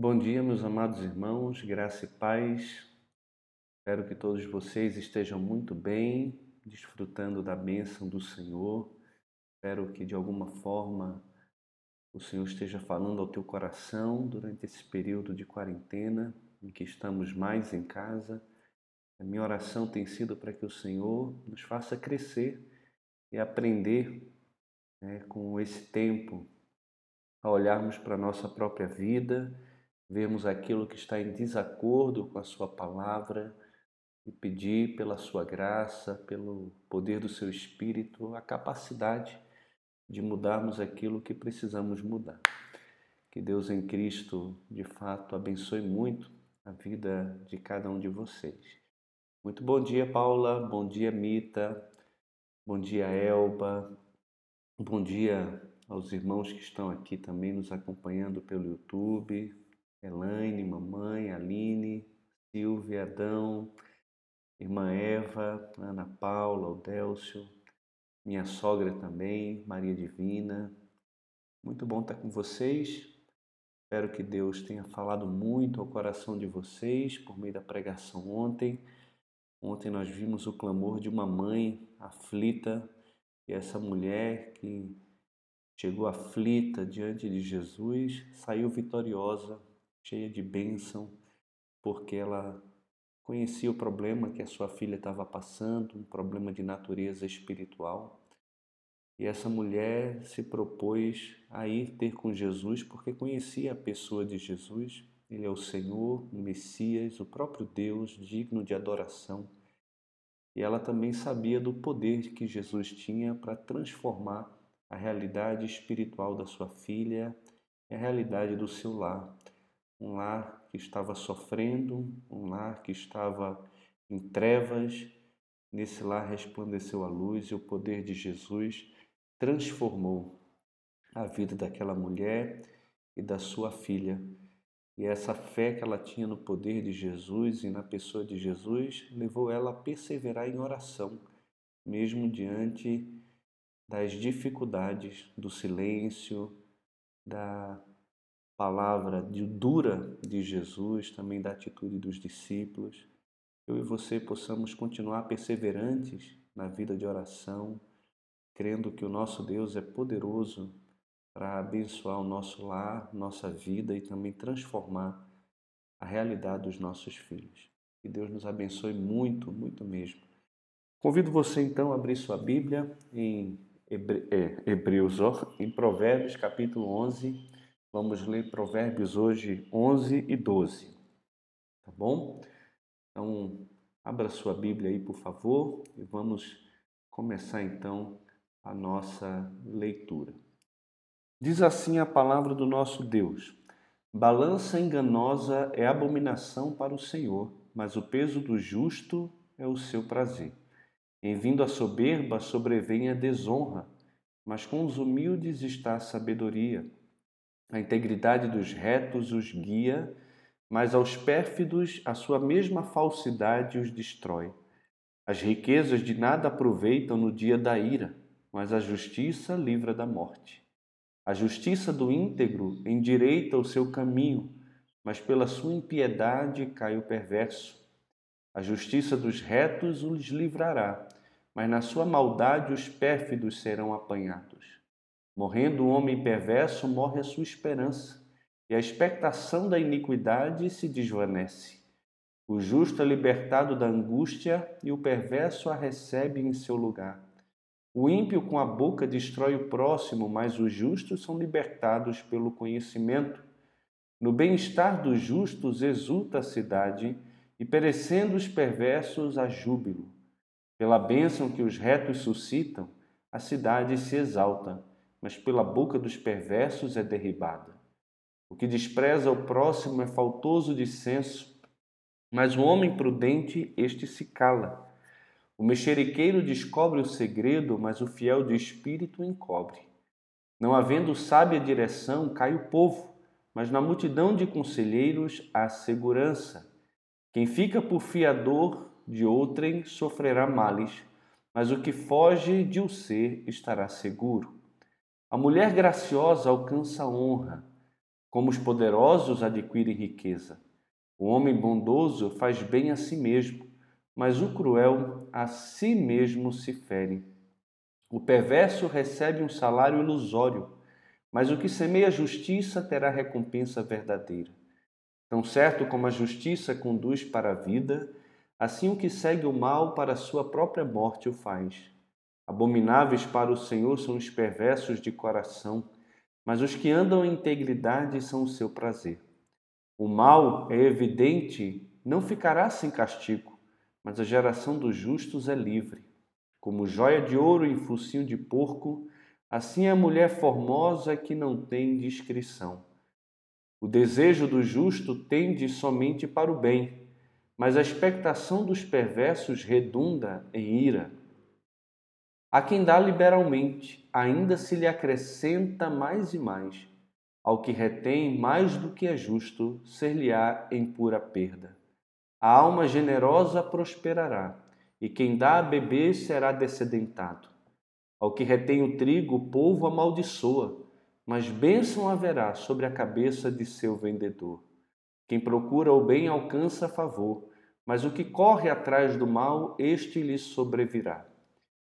Bom dia, meus amados irmãos, graça e paz. Espero que todos vocês estejam muito bem, desfrutando da bênção do Senhor. Espero que de alguma forma o Senhor esteja falando ao teu coração durante esse período de quarentena em que estamos mais em casa. A minha oração tem sido para que o Senhor nos faça crescer e aprender né, com esse tempo a olharmos para a nossa própria vida vermos aquilo que está em desacordo com a Sua palavra e pedir pela Sua graça, pelo poder do Seu Espírito, a capacidade de mudarmos aquilo que precisamos mudar. Que Deus em Cristo, de fato, abençoe muito a vida de cada um de vocês. Muito bom dia, Paula. Bom dia, Mita. Bom dia, Elba. Bom dia aos irmãos que estão aqui também nos acompanhando pelo YouTube, Elaine, mamãe, Aline, Silvia, Adão, irmã Eva, Ana Paula, Odélcio, minha sogra também, Maria Divina. Muito bom estar com vocês. Espero que Deus tenha falado muito ao coração de vocês por meio da pregação ontem. Ontem nós vimos o clamor de uma mãe aflita e essa mulher que chegou aflita diante de Jesus saiu vitoriosa cheia de bênção, porque ela conhecia o problema que a sua filha estava passando, um problema de natureza espiritual. E essa mulher se propôs a ir ter com Jesus porque conhecia a pessoa de Jesus. Ele é o Senhor, o Messias, o próprio Deus, digno de adoração. E ela também sabia do poder que Jesus tinha para transformar a realidade espiritual da sua filha a realidade do seu lar um lar que estava sofrendo, um lar que estava em trevas. Nesse lar resplandeceu a luz e o poder de Jesus transformou a vida daquela mulher e da sua filha. E essa fé que ela tinha no poder de Jesus e na pessoa de Jesus levou ela a perseverar em oração, mesmo diante das dificuldades, do silêncio, da palavra dura de Jesus, também da atitude dos discípulos. Eu e você possamos continuar perseverantes na vida de oração, crendo que o nosso Deus é poderoso para abençoar o nosso lar, nossa vida e também transformar a realidade dos nossos filhos. Que Deus nos abençoe muito, muito mesmo. Convido você então a abrir sua Bíblia em é, Hebreus, em Provérbios capítulo 11, Vamos ler Provérbios hoje 11 e 12. Tá bom? Então, abra sua Bíblia aí, por favor, e vamos começar então a nossa leitura. Diz assim a palavra do nosso Deus: Balança enganosa é abominação para o Senhor, mas o peso do justo é o seu prazer. Em vindo a soberba sobrevém a desonra, mas com os humildes está a sabedoria. A integridade dos retos os guia, mas aos pérfidos a sua mesma falsidade os destrói. As riquezas de nada aproveitam no dia da ira, mas a justiça livra da morte. A justiça do íntegro endireita o seu caminho, mas pela sua impiedade cai o perverso. A justiça dos retos os livrará, mas na sua maldade os pérfidos serão apanhados. Morrendo o homem perverso, morre a sua esperança, e a expectação da iniquidade se desvanece. O justo é libertado da angústia e o perverso a recebe em seu lugar. O ímpio com a boca destrói o próximo, mas os justos são libertados pelo conhecimento. No bem-estar dos justos exulta a cidade, e perecendo os perversos há júbilo. Pela bênção que os retos suscitam, a cidade se exalta mas pela boca dos perversos é derribada. O que despreza o próximo é faltoso de senso, mas o homem prudente, este se cala. O mexeriqueiro descobre o segredo, mas o fiel de espírito encobre. Não havendo sábia direção, cai o povo, mas na multidão de conselheiros há segurança. Quem fica por fiador de outrem sofrerá males, mas o que foge de o ser estará seguro. A mulher graciosa alcança honra, Como os poderosos adquirem riqueza. O homem bondoso faz bem a si mesmo, mas o cruel a si mesmo se fere. O perverso recebe um salário ilusório, mas o que semeia justiça terá recompensa verdadeira. Tão certo como a justiça conduz para a vida, assim o que segue o mal para sua própria morte o faz. Abomináveis para o Senhor são os perversos de coração, mas os que andam em integridade são o seu prazer. O mal é evidente, não ficará sem castigo, mas a geração dos justos é livre. Como joia de ouro em focinho de porco, assim é a mulher formosa que não tem discrição. O desejo do justo tende somente para o bem, mas a expectação dos perversos redunda em ira. A quem dá liberalmente, ainda se lhe acrescenta mais e mais. Ao que retém mais do que é justo, ser-lhe-á em pura perda. A alma generosa prosperará, e quem dá a beber será descedentado. Ao que retém o trigo, o povo amaldiçoa, mas bênção haverá sobre a cabeça de seu vendedor. Quem procura o bem alcança favor, mas o que corre atrás do mal, este lhe sobrevirá.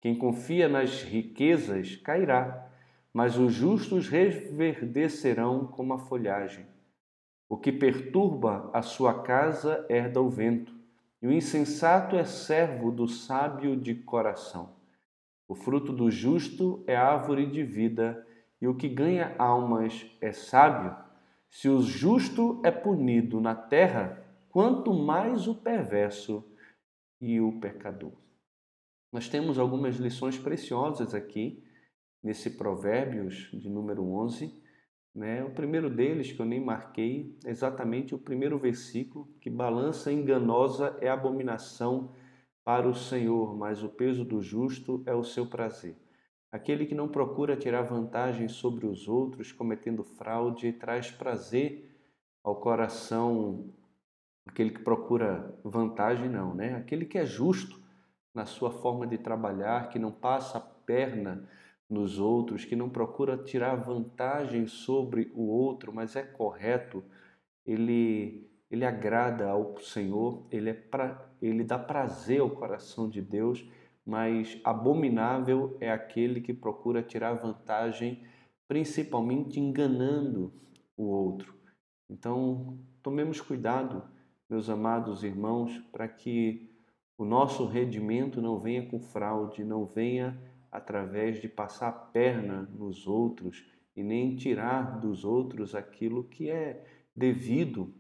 Quem confia nas riquezas cairá, mas os justos reverdecerão como a folhagem. O que perturba a sua casa herda o vento, e o insensato é servo do sábio de coração. O fruto do justo é árvore de vida, e o que ganha almas é sábio. Se o justo é punido na terra, quanto mais o perverso e o pecador. Nós temos algumas lições preciosas aqui nesse Provérbios de número 11. Né? O primeiro deles, que eu nem marquei, é exatamente o primeiro versículo, que balança enganosa é abominação para o Senhor, mas o peso do justo é o seu prazer. Aquele que não procura tirar vantagem sobre os outros, cometendo fraude, traz prazer ao coração. Aquele que procura vantagem, não, né? Aquele que é justo na sua forma de trabalhar, que não passa a perna nos outros, que não procura tirar vantagem sobre o outro, mas é correto, ele, ele agrada ao Senhor, ele, é pra, ele dá prazer ao coração de Deus, mas abominável é aquele que procura tirar vantagem, principalmente enganando o outro. Então, tomemos cuidado, meus amados irmãos, para que o nosso rendimento não venha com fraude, não venha através de passar a perna nos outros e nem tirar dos outros aquilo que é devido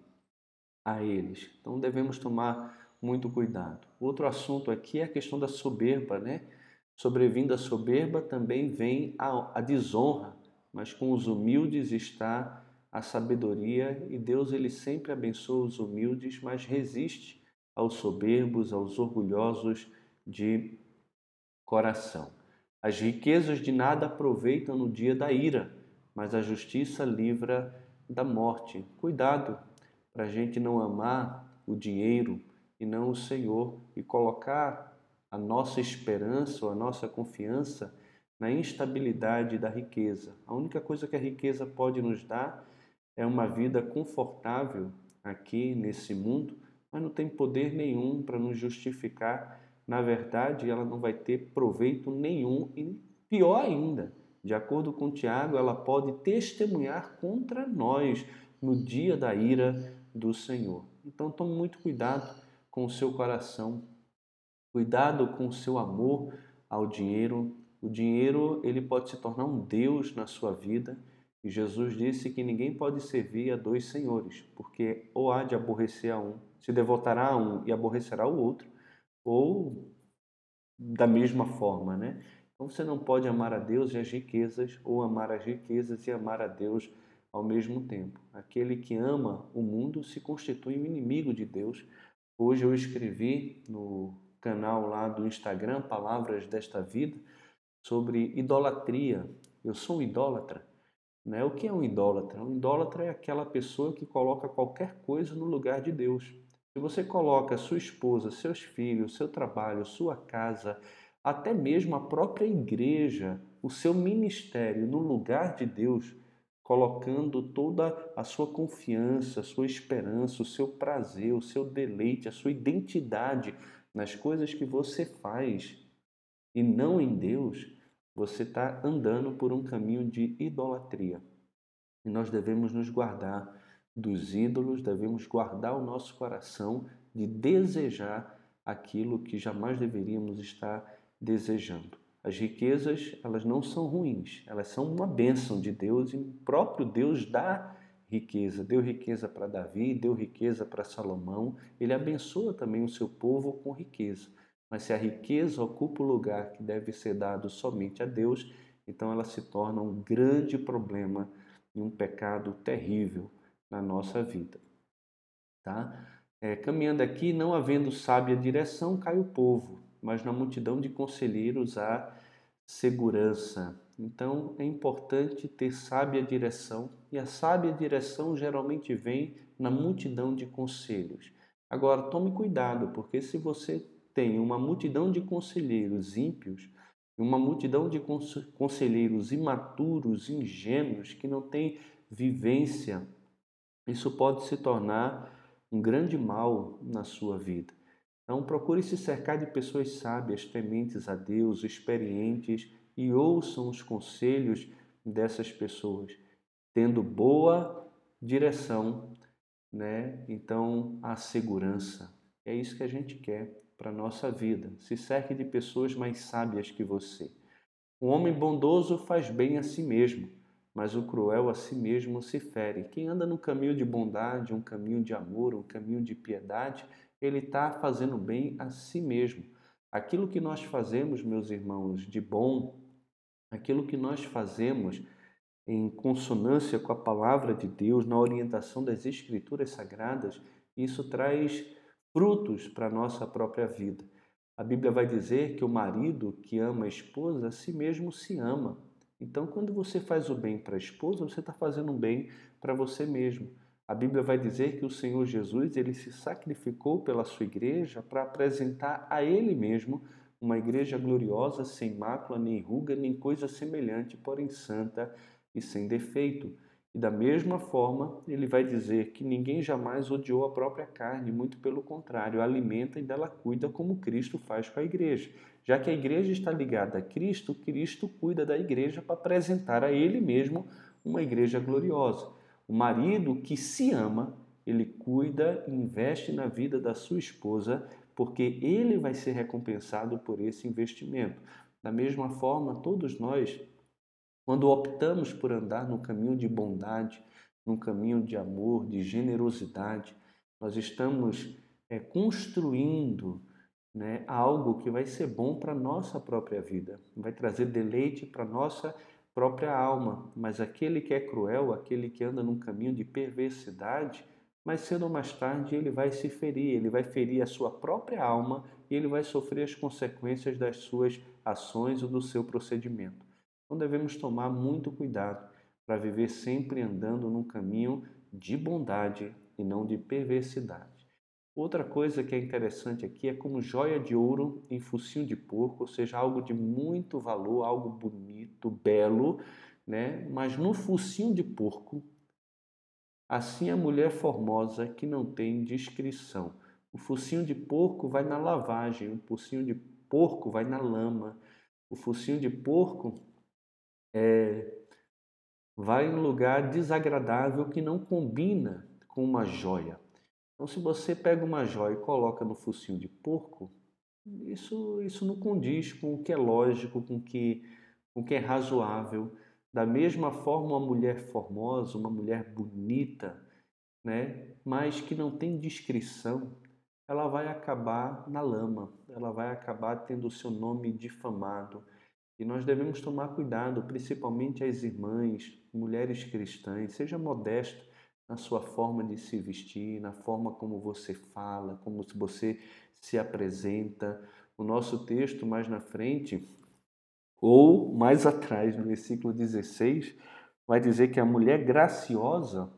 a eles. Então devemos tomar muito cuidado. Outro assunto aqui é a questão da soberba, né? Sobrevindo a soberba também vem a, a desonra, mas com os humildes está a sabedoria e Deus ele sempre abençoa os humildes, mas resiste aos soberbos, aos orgulhosos de coração. As riquezas de nada aproveitam no dia da ira, mas a justiça livra da morte. Cuidado para a gente não amar o dinheiro e não o Senhor e colocar a nossa esperança ou a nossa confiança na instabilidade da riqueza. A única coisa que a riqueza pode nos dar é uma vida confortável aqui nesse mundo, mas não tem poder nenhum para nos justificar. Na verdade, ela não vai ter proveito nenhum e pior ainda, de acordo com Tiago, ela pode testemunhar contra nós no dia da ira do Senhor. Então, tome muito cuidado com o seu coração, cuidado com o seu amor ao dinheiro. O dinheiro ele pode se tornar um Deus na sua vida. E Jesus disse que ninguém pode servir a dois senhores, porque ou há de aborrecer a um se devotará a um e aborrecerá o outro, ou da mesma forma, né? Então você não pode amar a Deus e as riquezas, ou amar as riquezas e amar a Deus ao mesmo tempo. Aquele que ama o mundo se constitui um inimigo de Deus. Hoje eu escrevi no canal lá do Instagram, Palavras desta Vida, sobre idolatria. Eu sou um idólatra. Né? O que é um idólatra? Um idólatra é aquela pessoa que coloca qualquer coisa no lugar de Deus. Se você coloca sua esposa, seus filhos, seu trabalho, sua casa, até mesmo a própria igreja, o seu ministério no lugar de Deus, colocando toda a sua confiança, a sua esperança, o seu prazer, o seu deleite, a sua identidade nas coisas que você faz e não em Deus, você está andando por um caminho de idolatria. E nós devemos nos guardar dos ídolos, devemos guardar o nosso coração de desejar aquilo que jamais deveríamos estar desejando. As riquezas, elas não são ruins, elas são uma bênção de Deus e o próprio Deus dá riqueza. Deu riqueza para Davi, deu riqueza para Salomão. Ele abençoa também o seu povo com riqueza. Mas se a riqueza ocupa o lugar que deve ser dado somente a Deus, então ela se torna um grande problema e um pecado terrível na nossa vida. Tá? É, caminhando aqui, não havendo sábia direção, cai o povo, mas na multidão de conselheiros há segurança. Então é importante ter sábia direção, e a sábia direção geralmente vem na multidão de conselhos. Agora, tome cuidado, porque se você tem uma multidão de conselheiros ímpios, uma multidão de conselheiros imaturos, ingênuos, que não têm vivência, isso pode se tornar um grande mal na sua vida. Então, procure se cercar de pessoas sábias, tementes a Deus, experientes e ouçam os conselhos dessas pessoas, tendo boa direção, né? Então, a segurança. É isso que a gente quer para a nossa vida. Se cerque de pessoas mais sábias que você. Um homem bondoso faz bem a si mesmo, mas o cruel a si mesmo se fere. Quem anda no caminho de bondade, um caminho de amor, um caminho de piedade, ele está fazendo bem a si mesmo. Aquilo que nós fazemos, meus irmãos, de bom, aquilo que nós fazemos em consonância com a palavra de Deus, na orientação das Escrituras Sagradas, isso traz frutos para a nossa própria vida. A Bíblia vai dizer que o marido que ama a esposa, a si mesmo se ama. Então, quando você faz o bem para a esposa, você está fazendo um bem para você mesmo. A Bíblia vai dizer que o Senhor Jesus ele se sacrificou pela sua igreja para apresentar a Ele mesmo uma igreja gloriosa, sem mácula, nem ruga, nem coisa semelhante, porém santa e sem defeito. E da mesma forma, ele vai dizer que ninguém jamais odiou a própria carne, muito pelo contrário, alimenta e dela cuida como Cristo faz com a igreja. Já que a igreja está ligada a Cristo, Cristo cuida da igreja para apresentar a Ele mesmo uma igreja gloriosa. O marido que se ama, ele cuida e investe na vida da sua esposa, porque ele vai ser recompensado por esse investimento. Da mesma forma, todos nós, quando optamos por andar no caminho de bondade, no caminho de amor, de generosidade, nós estamos é, construindo né, algo que vai ser bom para a nossa própria vida, vai trazer deleite para a nossa própria alma, mas aquele que é cruel, aquele que anda num caminho de perversidade, mais cedo ou mais tarde ele vai se ferir, ele vai ferir a sua própria alma e ele vai sofrer as consequências das suas ações ou do seu procedimento. Então devemos tomar muito cuidado para viver sempre andando num caminho de bondade e não de perversidade. Outra coisa que é interessante aqui é como joia de ouro em focinho de porco, ou seja, algo de muito valor, algo bonito, belo, né? Mas no focinho de porco, assim a mulher formosa que não tem descrição. O focinho de porco vai na lavagem, o focinho de porco vai na lama, o focinho de porco é, vai em lugar desagradável que não combina com uma joia. Então, se você pega uma joia e coloca no focinho de porco, isso, isso não condiz com o que é lógico, com o que, com o que é razoável. Da mesma forma, uma mulher formosa, uma mulher bonita, né, mas que não tem descrição, ela vai acabar na lama, ela vai acabar tendo o seu nome difamado. E nós devemos tomar cuidado, principalmente as irmãs, mulheres cristãs, seja modesto na sua forma de se vestir, na forma como você fala, como você se apresenta. O nosso texto mais na frente, ou mais atrás, no versículo 16, vai dizer que a mulher graciosa,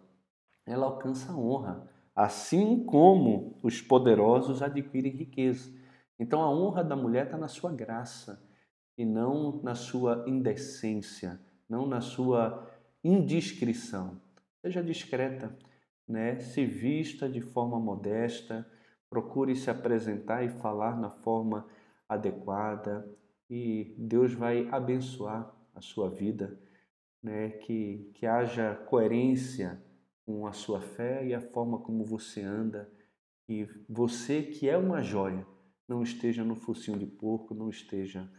ela alcança honra, assim como os poderosos adquirem riqueza. Então a honra da mulher está na sua graça e não na sua indecência, não na sua indiscrição. Seja discreta, né? Se vista de forma modesta, procure se apresentar e falar na forma adequada e Deus vai abençoar a sua vida, né? Que que haja coerência com a sua fé e a forma como você anda, e você que é uma joia não esteja no focinho de porco, não esteja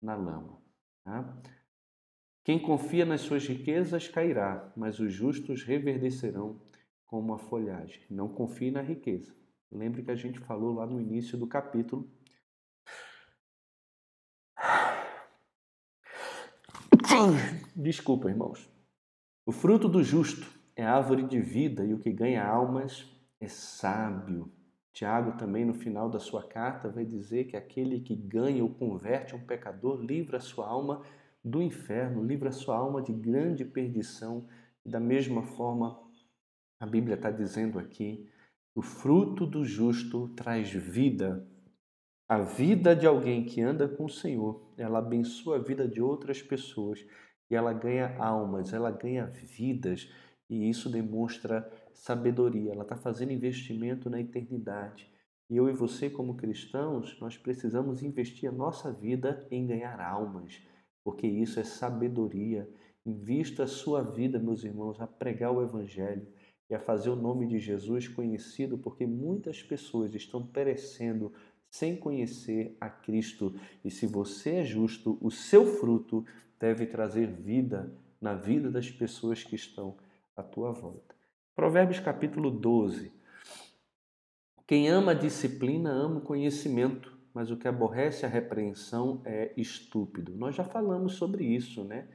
na lama. Tá? Quem confia nas suas riquezas cairá, mas os justos reverdecerão como a folhagem. Não confie na riqueza. Lembre que a gente falou lá no início do capítulo. Desculpa, irmãos. O fruto do justo é árvore de vida e o que ganha almas é sábio. Tiago também no final da sua carta vai dizer que aquele que ganha ou converte um pecador livra a sua alma do inferno, livra a sua alma de grande perdição. Da mesma forma, a Bíblia está dizendo aqui, o fruto do justo traz vida. A vida de alguém que anda com o Senhor, ela abençoa a vida de outras pessoas e ela ganha almas, ela ganha vidas e isso demonstra sabedoria. Ela está fazendo investimento na eternidade. E eu e você, como cristãos, nós precisamos investir a nossa vida em ganhar almas, porque isso é sabedoria. Invista a sua vida, meus irmãos, a pregar o Evangelho e a fazer o nome de Jesus conhecido, porque muitas pessoas estão perecendo sem conhecer a Cristo. E se você é justo, o seu fruto deve trazer vida na vida das pessoas que estão à tua volta. Provérbios capítulo 12. Quem ama a disciplina ama o conhecimento, mas o que aborrece a repreensão é estúpido. Nós já falamos sobre isso, né?